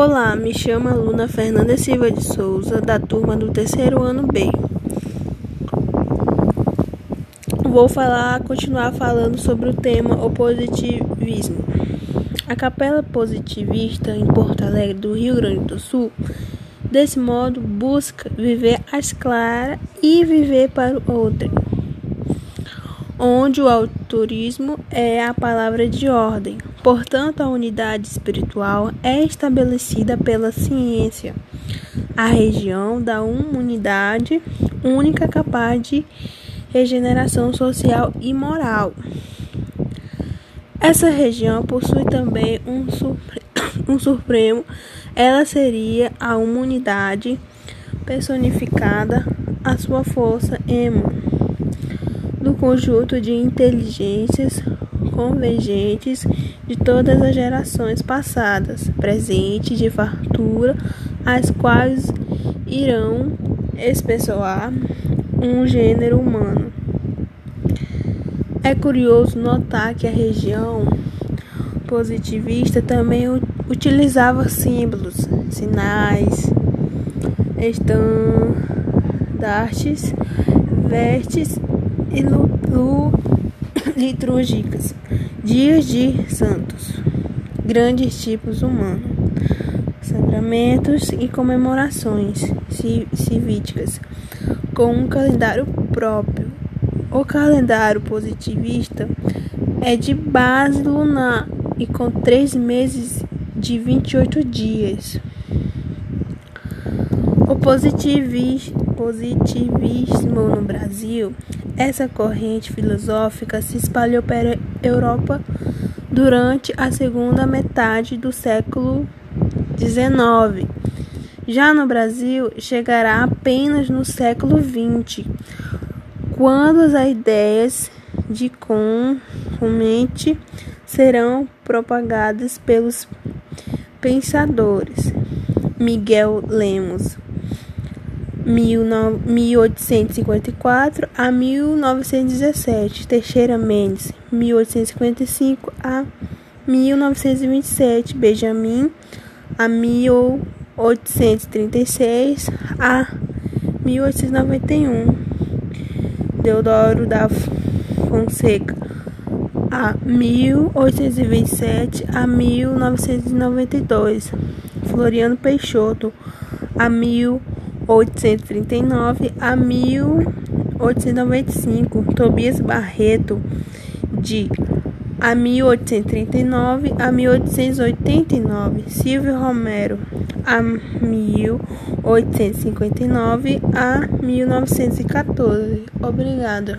Olá, me chamo Luna Fernanda Silva de Souza, da turma do terceiro ano B. Vou falar, continuar falando sobre o tema o positivismo. A Capela Positivista em Porto Alegre, do Rio Grande do Sul, desse modo busca viver às claras e viver para o outro, onde o autorismo é a palavra de ordem. Portanto, a unidade espiritual é estabelecida pela ciência, a região da unidade única capaz de regeneração social e moral. Essa região possui também um, supre um supremo, ela seria a unidade personificada, a sua força ema do conjunto de inteligências convergentes de todas as gerações passadas, presentes de fartura, as quais irão espessoar um gênero humano. É curioso notar que a região positivista também utilizava símbolos, sinais, estandartes, vestes e litúrgicas Dias de santos, grandes tipos humanos, sagramentos e comemorações civíticas, com um calendário próprio. O calendário positivista é de base lunar e com três meses de 28 dias. O positivismo no Brasil essa corrente filosófica se espalhou pela Europa durante a segunda metade do século XIX. Já no Brasil, chegará apenas no século XX, quando as ideias de comente serão propagadas pelos pensadores Miguel Lemos 1854 a 1917, Teixeira Mendes, 1855 a 1927, Benjamin, a 1836 a 1891, Deodoro da Fonseca, a 1827 a 1992, Floriano Peixoto, a 1892 1839 a 1895, Tobias Barreto, de a 1839 a 1889, Silvio Romero, a 1859 a 1914. Obrigada.